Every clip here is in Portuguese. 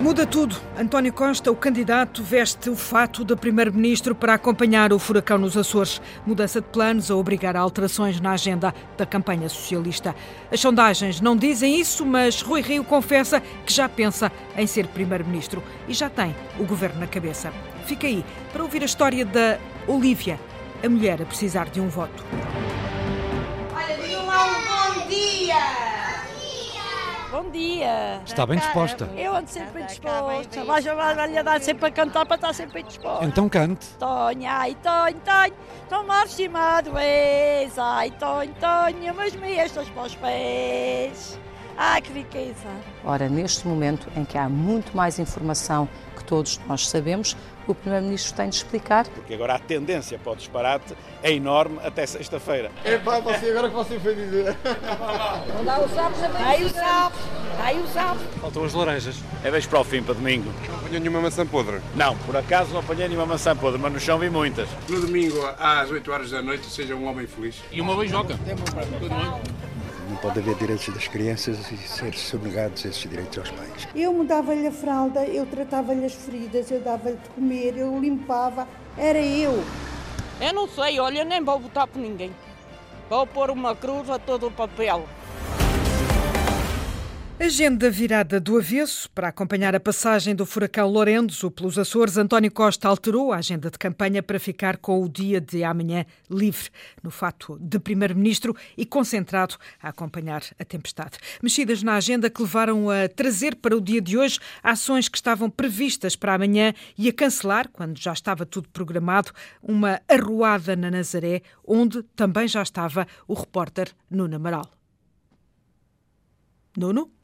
Muda tudo. António Costa, o candidato, veste o fato de primeiro-ministro para acompanhar o furacão nos Açores. Mudança de planos a obrigar a alterações na agenda da campanha socialista. As sondagens não dizem isso, mas Rui Rio confessa que já pensa em ser primeiro-ministro e já tem o governo na cabeça. Fica aí para ouvir a história da Olívia, a mulher a precisar de um voto. Olha, um bom dia! Bom dia. Está bem disposta. Eu ando sempre bem disposta. Vai chamar a dar sempre a cantar para estar sempre bem disposta. Então cante. Tonha, ai, tonho, tonho, tão mal estimado és. Ai, tonho, tonho, mas me estas para os pés. Ai, que riqueza. Ora, neste momento em que há muito mais informação que todos nós sabemos, o Primeiro-Ministro tem de explicar. Porque agora a tendência para o disparate é enorme até sexta-feira. É pá, você agora que você foi dizer. Dá o sapo, Aí o sapo, aí o sapo. Faltam as laranjas. É vez para o fim, para domingo. Não apanhou nenhuma maçã podre? Não, por acaso não apanhei nenhuma maçã podre, mas no chão vi muitas. No domingo, às 8 horas da noite, seja um homem feliz. E uma beijoca. Não pode haver direitos das crianças e ser sonegados esses direitos aos pais. Eu mudava-lhe a fralda, eu tratava-lhe as feridas, eu dava-lhe de comer, eu limpava, era eu. Eu não sei, olha, nem vou votar por ninguém. Vou pôr uma cruz a todo o papel. Agenda virada do avesso para acompanhar a passagem do furacão Lourenço pelos Açores. António Costa alterou a agenda de campanha para ficar com o dia de amanhã livre, no fato de primeiro-ministro e concentrado a acompanhar a tempestade. Mexidas na agenda que levaram a trazer para o dia de hoje ações que estavam previstas para amanhã e a cancelar, quando já estava tudo programado, uma arruada na Nazaré, onde também já estava o repórter Nuno Amaral. Nuno?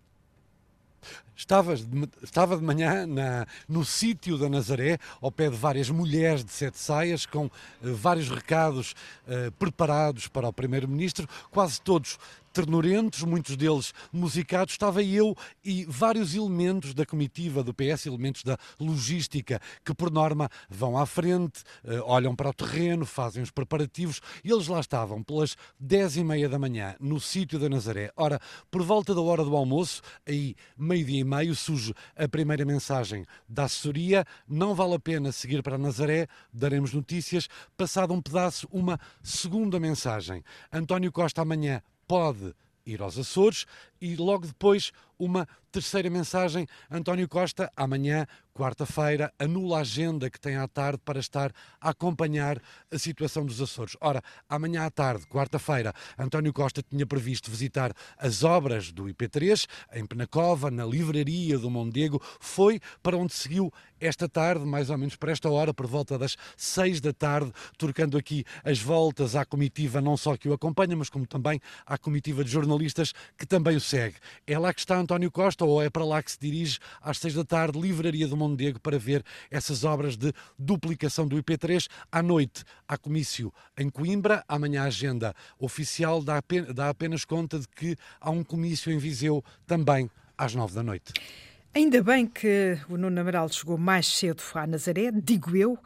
Estavas de, estava de manhã na, no sítio da Nazaré, ao pé de várias mulheres de sete saias, com eh, vários recados eh, preparados para o Primeiro-Ministro, quase todos ternurentos, muitos deles musicados, estava eu e vários elementos da comitiva do PS, elementos da logística, que por norma vão à frente, eh, olham para o terreno, fazem os preparativos, e eles lá estavam pelas dez e meia da manhã, no sítio da Nazaré. Ora, por volta da hora do almoço, aí meio-dia e meio, surge a primeira mensagem da assessoria, não vale a pena seguir para Nazaré, daremos notícias. Passado um pedaço, uma segunda mensagem. António Costa amanhã pode ir aos Açores e logo depois uma terceira mensagem. António Costa, amanhã, quarta-feira, anula a agenda que tem à tarde para estar a acompanhar a situação dos Açores. Ora, amanhã à tarde, quarta-feira, António Costa tinha previsto visitar as obras do IP3 em Penacova, na livraria do Mondego. Foi para onde seguiu esta tarde, mais ou menos para esta hora, por volta das seis da tarde, trocando aqui as voltas à comitiva, não só que o acompanha, mas como também à comitiva de jornalistas que também o segue. É lá que está António Costa ou é para lá que se dirige às seis da tarde, livraria do Mondego, para ver essas obras de duplicação do IP3. À noite, há comício em Coimbra. Amanhã a agenda oficial dá apenas, dá apenas conta de que há um comício em Viseu também às nove da noite. Ainda bem que o Nuno Amaral chegou mais cedo à Nazaré, digo eu,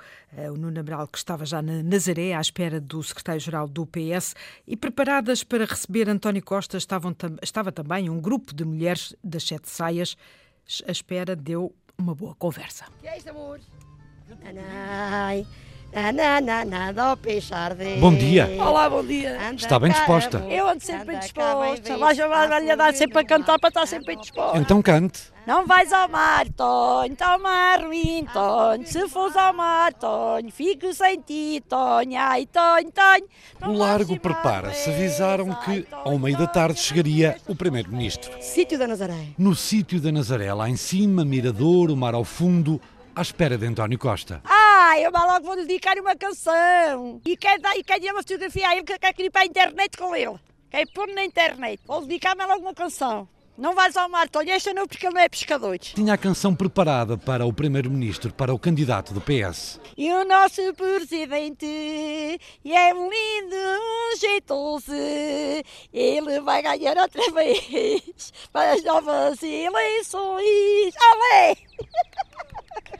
o Nuno Amaral que estava já na Nazaré à espera do secretário-geral do PS e preparadas para receber António Costa estavam, estava também um grupo de mulheres das sete saias. À espera deu uma boa conversa. Que é isto, amor? Ai, Nananana, ao peixar de... Bom dia. Olá, bom dia. Está bem disposta? Eu ando sempre bem disposta. Vai chamar-lhe a dar sempre a cantar para estar sempre bem disposta. Então cante. Não vais ao mar, Tonho, está o mar ruim, Tonho. Se fores ao mar, Tonho, fico sem ti, Tonho. Ai, Tonho, Tonho. No largo prepara-se. Avisaram que ao meio da tarde chegaria o Primeiro-Ministro. Sítio da Nazaré. No sítio da Nazaré, lá em cima, mirador, o mar ao fundo, à espera de António Costa. Ah, eu logo vou dedicar uma canção. E quer, dar, e uma fotografia a ele que quer ir para a internet com ele. Quer pôr na internet. Vou dedicar-me logo uma canção. Não vais ao mar, Tolho, esta não, porque ele não é pescador. Tinha a canção preparada para o Primeiro-Ministro, para o candidato do PS. E o nosso Presidente é um lindo, um jeitoso. Ele vai ganhar outra vez para as novas eleições. Alê!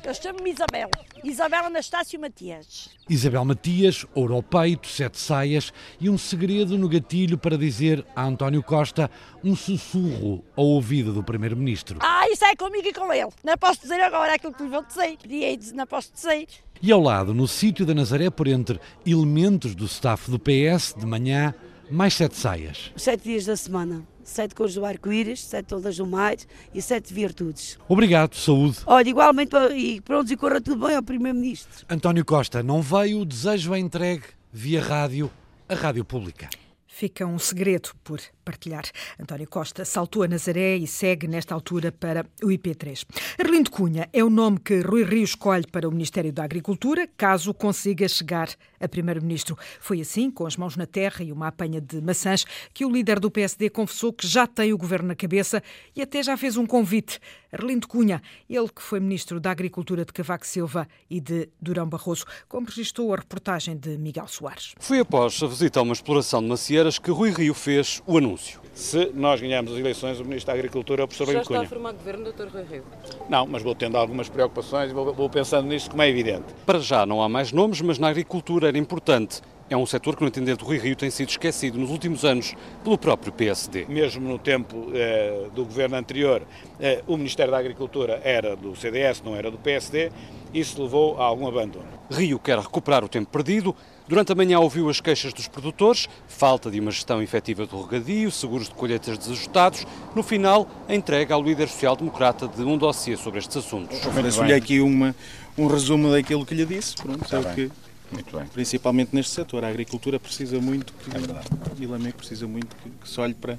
Eu chamo-me Isabel. Isabel Anastácio Matias. Isabel Matias, ouro ao peito, sete saias e um segredo no gatilho para dizer a António Costa um sussurro ao ouvido do Primeiro-Ministro. Ah, isso é comigo e com ele. Não posso dizer agora aquilo que lhe vou dizer. Pedi não posso dizer. E ao lado, no sítio da Nazaré, por entre elementos do staff do PS, de manhã, mais sete saias. Sete dias da semana. Sete cores do arco-íris, sete todas do mar e sete virtudes. Obrigado, saúde. Olha, igualmente, e pronto, e corra tudo bem ao Primeiro-Ministro. António Costa, não veio, o desejo é entregue via rádio, a Rádio Pública. Fica um segredo por partilhar. António Costa saltou a Nazaré e segue nesta altura para o IP3. Arlindo Cunha é o nome que Rui Rio escolhe para o Ministério da Agricultura, caso consiga chegar a Primeiro-Ministro. Foi assim, com as mãos na terra e uma apanha de maçãs, que o líder do PSD confessou que já tem o governo na cabeça e até já fez um convite. Arlindo Cunha, ele que foi Ministro da Agricultura de Cavaco Silva e de Durão Barroso, como registrou a reportagem de Miguel Soares. Foi após a visita a uma exploração de macieiras que Rui Rio fez o anúncio anúncio. Se nós ganharmos as eleições, o Ministro da Agricultura é o professor Já está a formar governo, Dr. Rui Rio? Não, mas vou tendo algumas preocupações e vou, vou pensando nisso, como é evidente. Para já não há mais nomes, mas na agricultura era importante. É um setor que, no entender do Rui Rio, tem sido esquecido nos últimos anos pelo próprio PSD. Mesmo no tempo eh, do governo anterior, eh, o Ministério da Agricultura era do CDS, não era do PSD, isso levou a algum abandono. Rio quer recuperar o tempo perdido. Durante a manhã ouviu as queixas dos produtores, falta de uma gestão efetiva do regadio, seguros de colheitas desajustados. No final, a entrega ao líder social-democrata de um dossiê sobre estes assuntos. Faço-lhe aqui uma, um resumo daquilo que lhe disse. Pronto, Está é que, muito bem. Principalmente neste setor, a agricultura precisa muito que, é e Lamego precisa muito que, que se olhe para,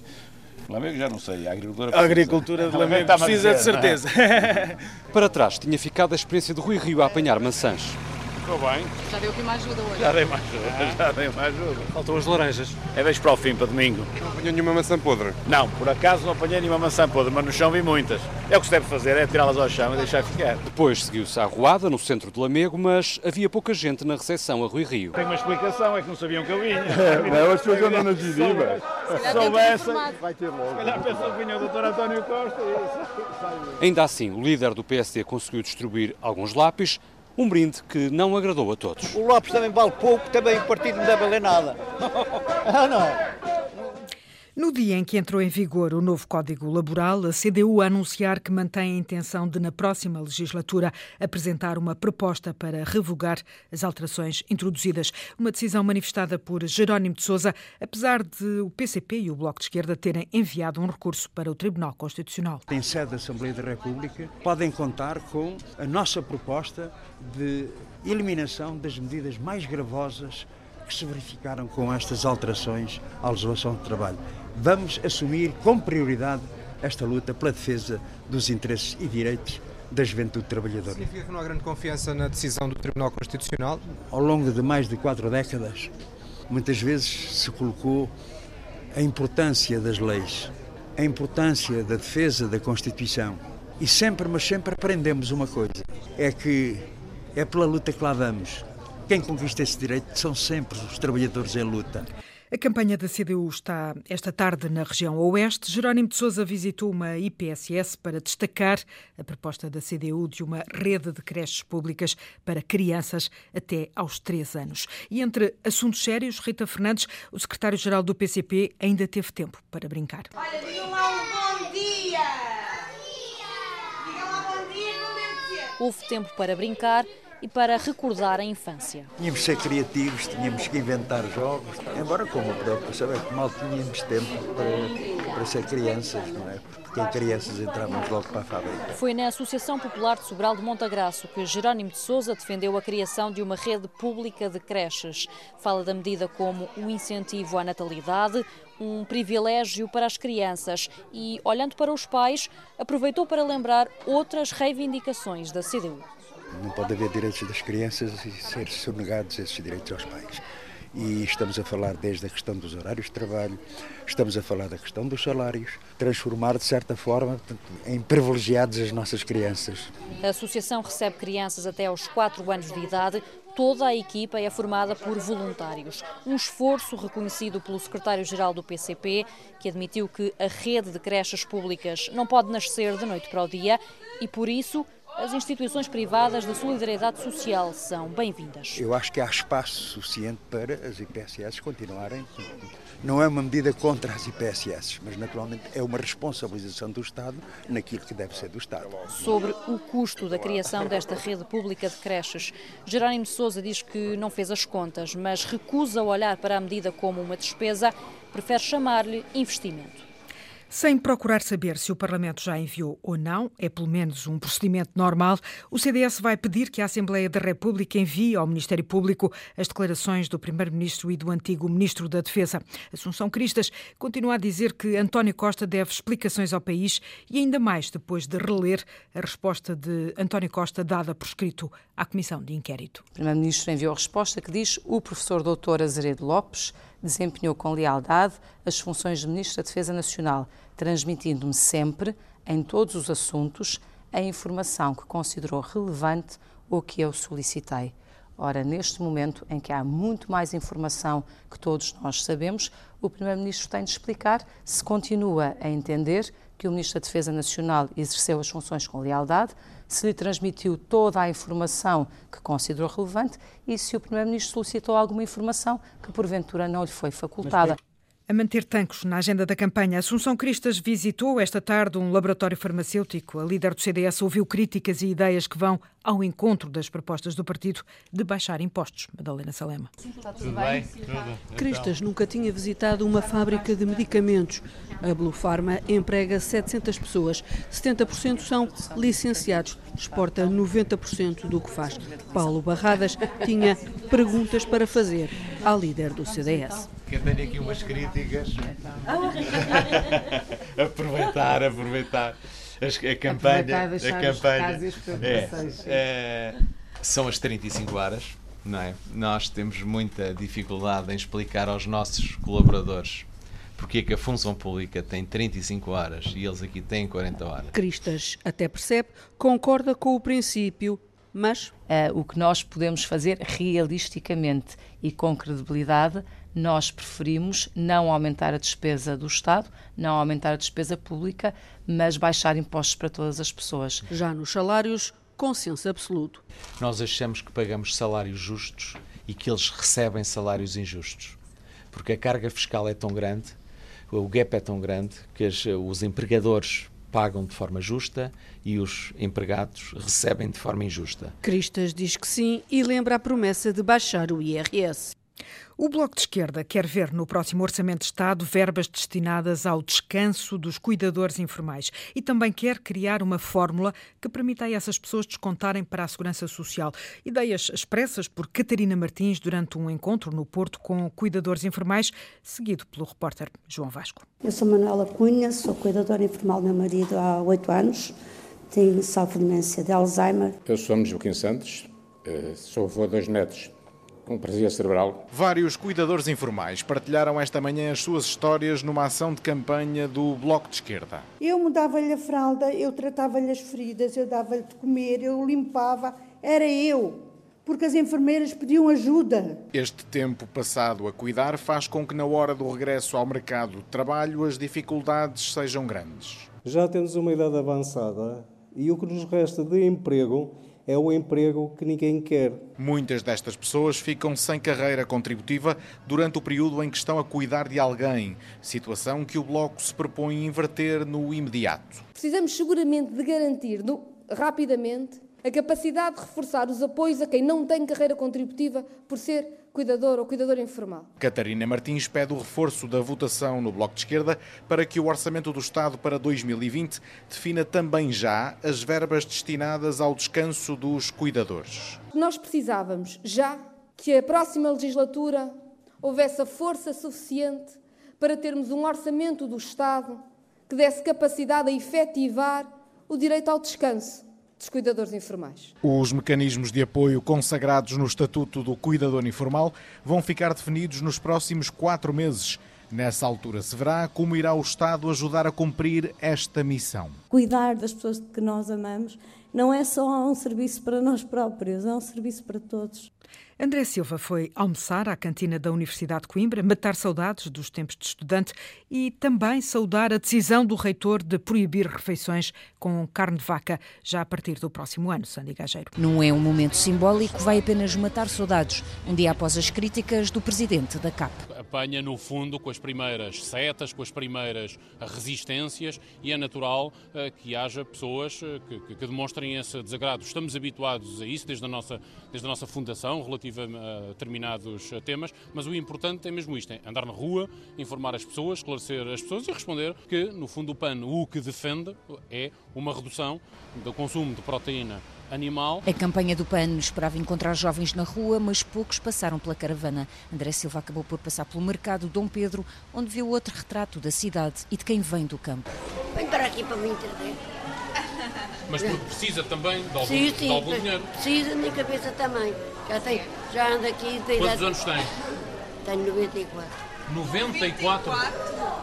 Lamego já não sei, a agricultura precisa. A agricultura de Lamego precisa de certeza. Para trás tinha ficado a experiência do Rui Rio a apanhar maçãs. Ficou bem. Já deu aqui uma ajuda hoje. Já dei mais ajuda, já dei mais ajuda. Faltam as laranjas. É deixo para o fim, para domingo. Não apanhou nenhuma maçã podre? Não, por acaso não apanhei nenhuma maçã podre, mas no chão vi muitas. É o que se deve fazer, é tirá-las ao chão e deixar ficar. Depois seguiu-se a arruada no centro de Lamego, mas havia pouca gente na recepção a Rui Rio. Tem uma explicação, é que não sabiam que eu vinha. É, não, as pessoas andam nas visivas. Se soubessem, vai ter logo. Se calhar pensou que vinha o doutor António Costa. Ainda assim, o líder do PSD conseguiu distribuir alguns lápis, um brinde que não agradou a todos. O Lopes também vale pouco, também o partido não deve valer nada. ah, não. No dia em que entrou em vigor o novo Código Laboral, a CDU a anunciar que mantém a intenção de, na próxima legislatura, apresentar uma proposta para revogar as alterações introduzidas. Uma decisão manifestada por Jerónimo de Sousa, apesar de o PCP e o Bloco de Esquerda terem enviado um recurso para o Tribunal Constitucional. Em sede da Assembleia da República, podem contar com a nossa proposta de eliminação das medidas mais gravosas que se verificaram com estas alterações à legislação de trabalho vamos assumir com prioridade esta luta pela defesa dos interesses e direitos da juventude trabalhadora. Significa que não há grande confiança na decisão do Tribunal Constitucional? Ao longo de mais de quatro décadas, muitas vezes se colocou a importância das leis, a importância da defesa da Constituição. E sempre, mas sempre aprendemos uma coisa: é que é pela luta que lá vamos. Quem conquista esse direito são sempre os trabalhadores em luta. A campanha da CDU está esta tarde na região Oeste. Jerónimo de Sousa visitou uma IPSS para destacar a proposta da CDU de uma rede de creches públicas para crianças até aos 3 anos. E entre assuntos sérios, Rita Fernandes, o secretário-geral do PCP, ainda teve tempo para brincar. Olha, digam lá um bom dia! Digam lá bom dia, deve Houve tempo para brincar e para recordar a infância. Tínhamos que ser criativos, tínhamos que inventar jogos, embora com uma preocupação é que mal tínhamos tempo para, para ser crianças, não é? Porque em crianças entrávamos logo para a fábrica. Foi na Associação Popular de Sobral de Montagraço que Jerónimo de Sousa defendeu a criação de uma rede pública de creches. Fala da medida como um incentivo à natalidade, um privilégio para as crianças e, olhando para os pais, aproveitou para lembrar outras reivindicações da CDU. Não pode haver direitos das crianças e ser sonegados esses direitos aos pais. E estamos a falar desde a questão dos horários de trabalho, estamos a falar da questão dos salários, transformar de certa forma em privilegiados as nossas crianças. A associação recebe crianças até aos 4 anos de idade. Toda a equipa é formada por voluntários. Um esforço reconhecido pelo secretário-geral do PCP, que admitiu que a rede de creches públicas não pode nascer de noite para o dia e, por isso, as instituições privadas de solidariedade social são bem-vindas. Eu acho que há espaço suficiente para as IPSS continuarem. Não é uma medida contra as IPSS, mas naturalmente é uma responsabilização do Estado naquilo que deve ser do Estado. Sobre o custo da criação desta rede pública de creches, Jerónimo Sousa diz que não fez as contas, mas recusa olhar para a medida como uma despesa, prefere chamar-lhe investimento. Sem procurar saber se o Parlamento já enviou ou não, é pelo menos um procedimento normal, o CDS vai pedir que a Assembleia da República envie ao Ministério Público as declarações do Primeiro-Ministro e do antigo Ministro da Defesa. Assunção Cristas continua a dizer que António Costa deve explicações ao país e ainda mais depois de reler a resposta de António Costa dada por escrito à Comissão de Inquérito. O Primeiro-Ministro enviou a resposta que diz o professor doutor Azeredo Lopes desempenhou com lealdade as funções de Ministro da Defesa Nacional, transmitindo-me sempre, em todos os assuntos, a informação que considerou relevante ou que eu solicitei. Ora, neste momento em que há muito mais informação que todos nós sabemos, o Primeiro-Ministro tem de explicar se continua a entender que o Ministro da Defesa Nacional exerceu as funções com lealdade, se lhe transmitiu toda a informação que considerou relevante e se o Primeiro-Ministro solicitou alguma informação que porventura não lhe foi facultada. A manter tanques na agenda da campanha, Assunção Cristas visitou esta tarde um laboratório farmacêutico. A líder do CDS ouviu críticas e ideias que vão ao encontro das propostas do partido de baixar impostos. Madalena Salema. Tudo bem? Tudo. Cristas nunca tinha visitado uma fábrica de medicamentos. A Blue Pharma emprega 700 pessoas. 70% são licenciados. Exporta 90% do que faz. Paulo Barradas tinha perguntas para fazer à líder do CDS que eu tenho aqui umas críticas. aproveitar, aproveitar a campanha. A campanha. É, é, são as 35 horas, não é? Nós temos muita dificuldade em explicar aos nossos colaboradores porque é que a função pública tem 35 horas e eles aqui têm 40 horas. Cristas até percebe, concorda com o princípio, mas. Uh, o que nós podemos fazer realisticamente e com credibilidade nós preferimos não aumentar a despesa do Estado, não aumentar a despesa pública, mas baixar impostos para todas as pessoas. Já nos salários, consenso absoluto. Nós achamos que pagamos salários justos e que eles recebem salários injustos. Porque a carga fiscal é tão grande, o gap é tão grande, que os empregadores pagam de forma justa e os empregados recebem de forma injusta. Cristas diz que sim e lembra a promessa de baixar o IRS. O Bloco de Esquerda quer ver no próximo Orçamento de Estado verbas destinadas ao descanso dos cuidadores informais e também quer criar uma fórmula que permita a essas pessoas descontarem para a Segurança Social. Ideias expressas por Catarina Martins durante um encontro no Porto com cuidadores informais, seguido pelo repórter João Vasco. Eu sou Manuela Cunha, sou cuidadora informal do meu marido há oito anos, tenho sofro demência de Alzheimer. Eu sou Joaquim Santos, eh, sou avô de dois netos paralisia cerebral. Vários cuidadores informais partilharam esta manhã as suas histórias numa ação de campanha do Bloco de Esquerda. Eu mudava-lhe a fralda, eu tratava-lhe as feridas, eu dava-lhe de comer, eu limpava, era eu. Porque as enfermeiras pediam ajuda. Este tempo passado a cuidar faz com que, na hora do regresso ao mercado de trabalho, as dificuldades sejam grandes. Já temos uma idade avançada e o que nos resta de emprego é o emprego que ninguém quer. Muitas destas pessoas ficam sem carreira contributiva durante o período em que estão a cuidar de alguém, situação que o Bloco se propõe inverter no imediato. Precisamos seguramente de garantir no, rapidamente a capacidade de reforçar os apoios a quem não tem carreira contributiva por ser cuidador ou cuidadora informal. Catarina Martins pede o reforço da votação no Bloco de Esquerda para que o Orçamento do Estado para 2020 defina também já as verbas destinadas ao descanso dos cuidadores. Nós precisávamos já que a próxima legislatura houvesse a força suficiente para termos um orçamento do Estado que desse capacidade a efetivar o direito ao descanso dos cuidadores informais. Os mecanismos de apoio consagrados no Estatuto do Cuidador Informal vão ficar definidos nos próximos quatro meses. Nessa altura se verá como irá o Estado ajudar a cumprir esta missão. Cuidar das pessoas que nós amamos não é só um serviço para nós próprios, é um serviço para todos. André Silva foi almoçar à cantina da Universidade de Coimbra, matar saudades dos tempos de estudante e também saudar a decisão do reitor de proibir refeições com carne de vaca já a partir do próximo ano, Sandy Gageiro. Não é um momento simbólico, vai apenas matar saudades, um dia após as críticas do presidente da CAP. Apanha, no fundo, com as primeiras setas, com as primeiras resistências e é natural uh, que haja pessoas uh, que, que, demonstrem esse desagrado. Estamos habituados a isso desde a nossa, desde a nossa fundação, relativa a determinados temas, mas o importante é mesmo isto, é andar na rua, informar as pessoas, esclarecer as pessoas e responder que, no fundo, o PAN o que defende é uma redução do consumo de proteína animal. A campanha do PAN esperava encontrar jovens na rua, mas poucos passaram pela caravana. André Silva acabou por passar pelo mercado Dom Pedro, onde viu outro retrato da cidade e de quem vem do campo. Venho para aqui para me entender. Mas porque precisa também de algum, sim, sim, de algum dinheiro. Precisa, minha cabeça também. Já, tem, já ando aqui. Tem Quantos anos tem? Tenho 94. 94?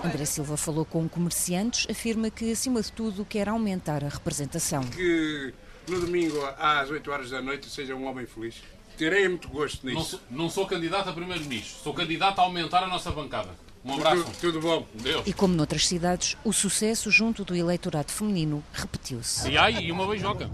André Silva falou com comerciantes, afirma que, acima de tudo, quer aumentar a representação. Que no domingo às 8 horas da noite seja um homem feliz. Terei muito gosto nisso. Não sou, não sou candidato a primeiro-ministro, sou candidato a aumentar a nossa bancada. Um abraço. Tudo, tudo, bom. Deus. E como noutras cidades, o sucesso junto do eleitorado feminino repetiu-se. E ai, e uma beijoca.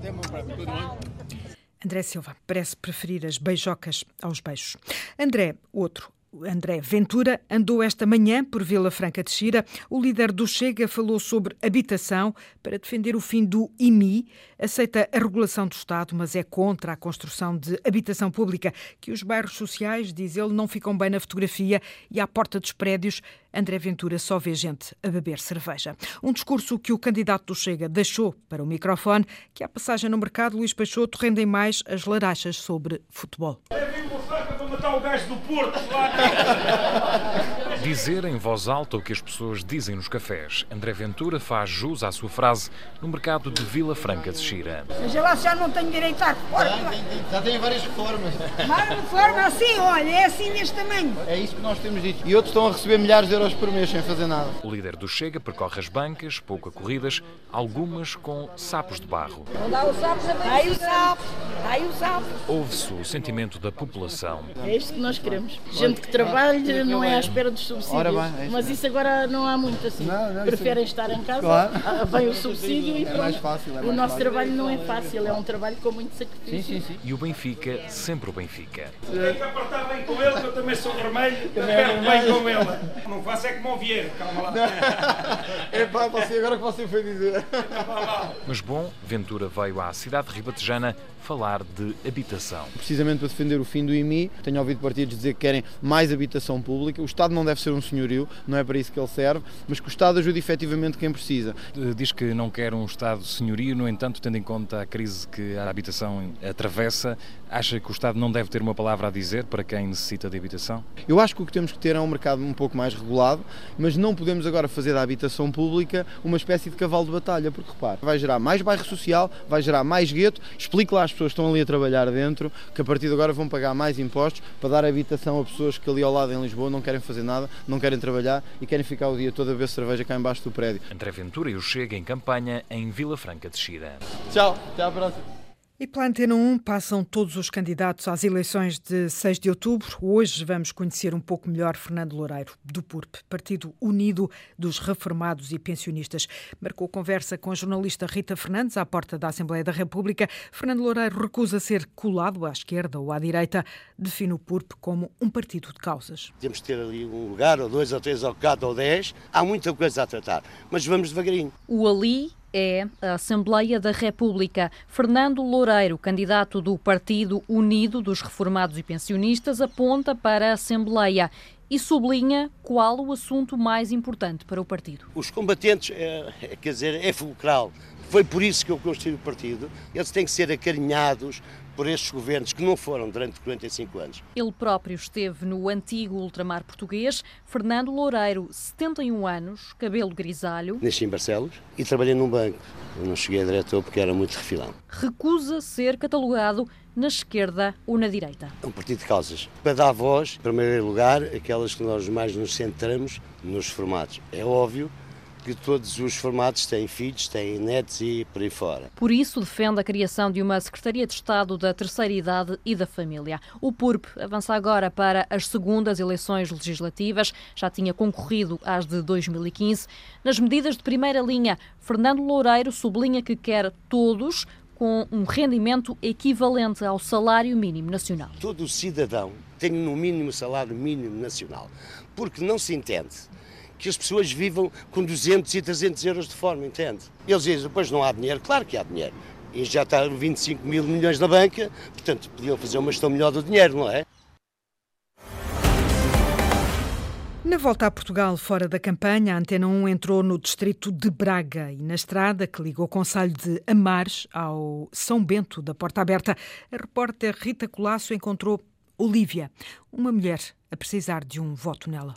André Silva parece preferir as beijocas aos beijos. André, outro, André Ventura andou esta manhã por Vila Franca de Xira. O líder do Chega falou sobre habitação para defender o fim do IMI. Aceita a regulação do Estado, mas é contra a construção de habitação pública, que os bairros sociais, diz ele, não ficam bem na fotografia e à porta dos prédios André Ventura só vê gente a beber cerveja. Um discurso que o candidato do Chega deixou para o microfone, que à passagem no mercado, Luís Peixoto rendem mais as larachas sobre futebol. Matar o gajo do Porto Dizer em voz alta o que as pessoas dizem nos cafés. André Ventura faz jus à sua frase no mercado de Vila Franca de Xira. Mas lá já não tenho direito à reforma. Já tem várias reformas. Mas reforma assim, olha, é assim deste tamanho. É isso que nós temos dito. E outros estão a receber milhares de euros por mês sem fazer nada. O líder do Chega percorre as bancas, pouco a corridas, algumas com sapos de barro. Dá o sapo, aí o sapo, aí o sapo. Ouve-se o sentimento da população. É isto que nós queremos. Gente que trabalhe, não é à espera dos subsídios. Bem, é Mas isso agora não há muito assim. Não, não, Preferem estar em casa, claro. Ah, vem o subsídio e pronto. É mais fácil, é mais o nosso fácil. trabalho não é fácil, é um trabalho com muito sacrifício. Sim, sim, sim. E o Benfica, sempre o Benfica. Tem que apertar bem com ele, que eu também sou vermelho, aperto bem com ele. Não faço é como o Vieira, calma lá. é pá, você, agora que você foi dizer. Mas bom, Ventura veio à cidade ribatejana falar de habitação. Precisamente para defender o fim do IMI, tenho ouvido partidos dizer que querem mais habitação pública. O Estado não deve ser um senhorio, não é para isso que ele serve, mas que o Estado ajude efetivamente quem precisa. Diz que não quer um Estado senhorio, no entanto, tendo em conta a crise que a habitação atravessa, acha que o Estado não deve ter uma palavra a dizer para quem necessita de habitação? Eu acho que o que temos que ter é um mercado um pouco mais regulado, mas não podemos agora fazer da habitação pública uma espécie de cavalo de batalha, porque repare, vai gerar mais bairro social, vai gerar mais gueto, explique lá às pessoas que estão ali a trabalhar dentro que a partir de agora vão pagar mais impostos para dar habitação a pessoas que ali ao lado em Lisboa não querem fazer nada, não querem trabalhar e querem ficar o dia todo a beber cerveja cá embaixo do prédio. André Ventura e o Chega em campanha em Vila Franca de Xira. Tchau, até à próxima. E pela Antena 1 passam todos os candidatos às eleições de 6 de outubro. Hoje vamos conhecer um pouco melhor Fernando Loureiro, do PURP, Partido Unido dos Reformados e Pensionistas. Marcou conversa com a jornalista Rita Fernandes à porta da Assembleia da República. Fernando Loureiro recusa ser colado à esquerda ou à direita. Define o PURP como um partido de causas. Temos que ter ali um lugar, ou dois, ou três, ou quatro, ou dez. Há muita coisa a tratar, mas vamos devagarinho. O Ali é a Assembleia da República. Fernando Loureiro, candidato do Partido Unido dos Reformados e Pensionistas, aponta para a Assembleia e sublinha qual o assunto mais importante para o partido. Os combatentes, é, quer dizer, é fulcral Foi por isso que eu construí o partido. Eles têm que ser acarinhados por estes governos que não foram durante 45 anos. Ele próprio esteve no antigo ultramar português. Fernando Loureiro, 71 anos, cabelo grisalho. Nasci em Barcelos e trabalhei num banco. Eu não cheguei a diretor porque era muito refilão. Recusa ser catalogado na esquerda ou na direita. É um partido de causas. Para dar voz, em primeiro lugar, aquelas que nós mais nos centramos nos formatos. É óbvio que todos os formatos têm filhos, têm netos e por aí fora. Por isso defende a criação de uma Secretaria de Estado da Terceira Idade e da Família. O PURP avança agora para as segundas eleições legislativas, já tinha concorrido às de 2015. Nas medidas de primeira linha, Fernando Loureiro sublinha que quer todos com um rendimento equivalente ao salário mínimo nacional. Todo cidadão tem no mínimo salário mínimo nacional, porque não se entende que as pessoas vivam com 200 e 300 euros de forma, entende? Eles dizem, depois não há dinheiro, claro que há dinheiro. E já está 25 mil milhões na banca, portanto podiam fazer uma gestão melhor do dinheiro, não é? Na volta a Portugal, fora da campanha, a Antena 1 entrou no distrito de Braga e na estrada que liga o Conselho de Amares ao São Bento da Porta Aberta, a repórter Rita Colasso encontrou Olívia, uma mulher a precisar de um voto nela.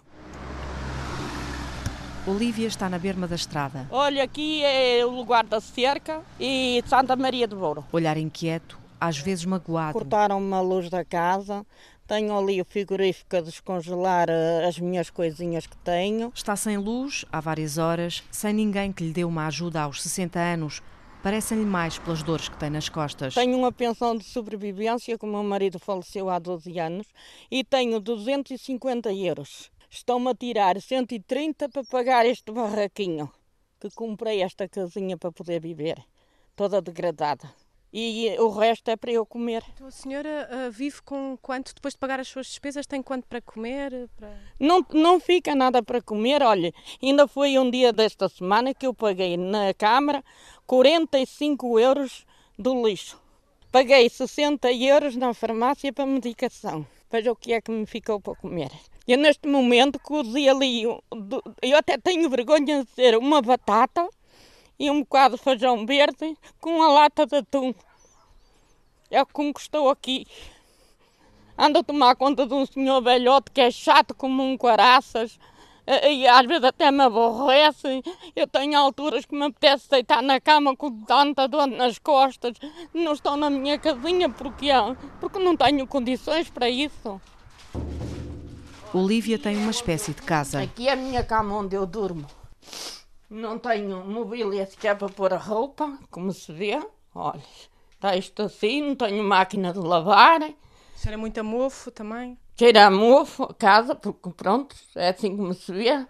Olívia está na berma da estrada. Olha, aqui é o lugar da cerca e Santa Maria de Bouro. Olhar inquieto, às vezes magoado. Cortaram-me a luz da casa, tenho ali o frigorífico a descongelar eh, as minhas coisinhas que tenho. Está sem luz há várias horas, sem ninguém que lhe dê uma ajuda aos 60 anos. Parecem-lhe mais pelas dores que tem nas costas. Tenho uma pensão de sobrevivência, que o meu marido faleceu há 12 anos, e tenho 250 euros. Estão-me a tirar 130 para pagar este barraquinho, que comprei esta casinha para poder viver, toda degradada. E o resto é para eu comer. Então a senhora uh, vive com quanto? Depois de pagar as suas despesas, tem quanto para comer? Para... Não, não fica nada para comer. Olha, ainda foi um dia desta semana que eu paguei na Câmara 45 euros do lixo. Paguei 60 euros na farmácia para medicação. Veja o que é que me ficou para comer. Eu neste momento cozi ali, eu até tenho vergonha de dizer, uma batata e um bocado de feijão verde com uma lata de atum. É o que me custou aqui. Ando a tomar conta de um senhor velhote que é chato como um caraças e às vezes até me aborrece. Eu tenho alturas que me apetece deitar na cama com tanta dor nas costas. Não estou na minha casinha porque, porque não tenho condições para isso. Olívia tem uma espécie de casa. Aqui é a minha cama onde eu durmo. Não tenho mobília sequer para pôr a roupa, como se vê. Olha, está isto assim, não tenho máquina de lavar. Cheira muito a mofo também? Cheira a mofo a casa, porque pronto, é assim como se vê.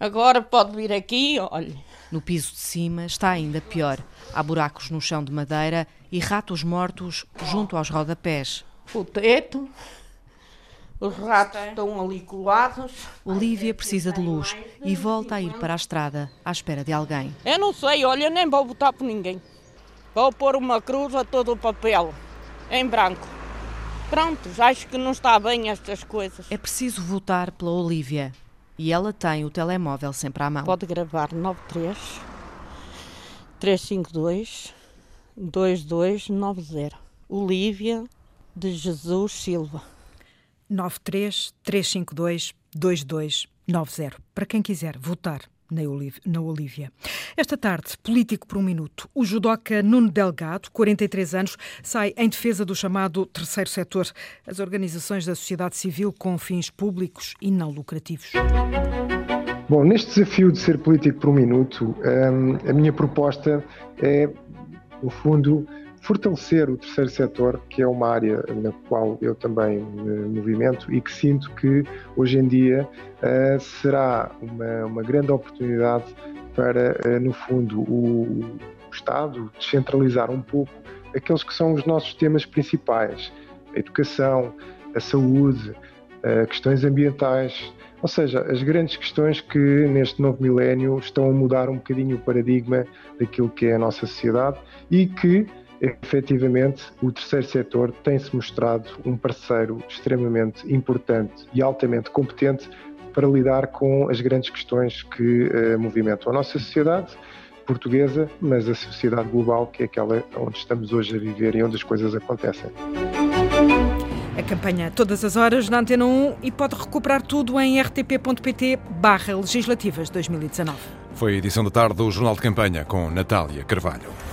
Agora pode vir aqui, olha. No piso de cima está ainda pior. Há buracos no chão de madeira e ratos mortos junto aos rodapés. O teto, os ratos estão ali colados. Olívia precisa de luz e volta a ir para a estrada à espera de alguém. Eu não sei, olha, nem vou votar por ninguém. Vou pôr uma cruz a todo o papel, em branco. Pronto, acho que não está bem estas coisas. É preciso votar pela Olívia. E ela tem o telemóvel sempre à mão. Pode gravar 93 352 2290. Olívia de Jesus Silva. 93 352 2290. Para quem quiser votar na Olívia. Esta tarde, político por um minuto. O judoca Nuno Delgado, 43 anos, sai em defesa do chamado terceiro setor, as organizações da sociedade civil com fins públicos e não lucrativos. Bom, neste desafio de ser político por um minuto, hum, a minha proposta é, no fundo, fortalecer o terceiro setor, que é uma área na qual eu também me movimento e que sinto que hoje em dia uh, será uma, uma, grande oportunidade para, uh, no fundo, o, o Estado descentralizar um pouco aqueles que são os nossos temas principais: a educação, a saúde, uh, questões ambientais. Ou seja, as grandes questões que neste novo milénio estão a mudar um bocadinho o paradigma daquilo que é a nossa sociedade e que efetivamente, o terceiro setor tem-se mostrado um parceiro extremamente importante e altamente competente para lidar com as grandes questões que uh, movimentam a nossa sociedade. portuguesa, mas a sociedade global, que é aquela onde estamos hoje a viver e onde as coisas acontecem. A campanha Todas as Horas na Antena 1 e pode recuperar tudo em rtp.pt barra legislativas 2019. Foi a edição da tarde do Jornal de Campanha com Natália Carvalho.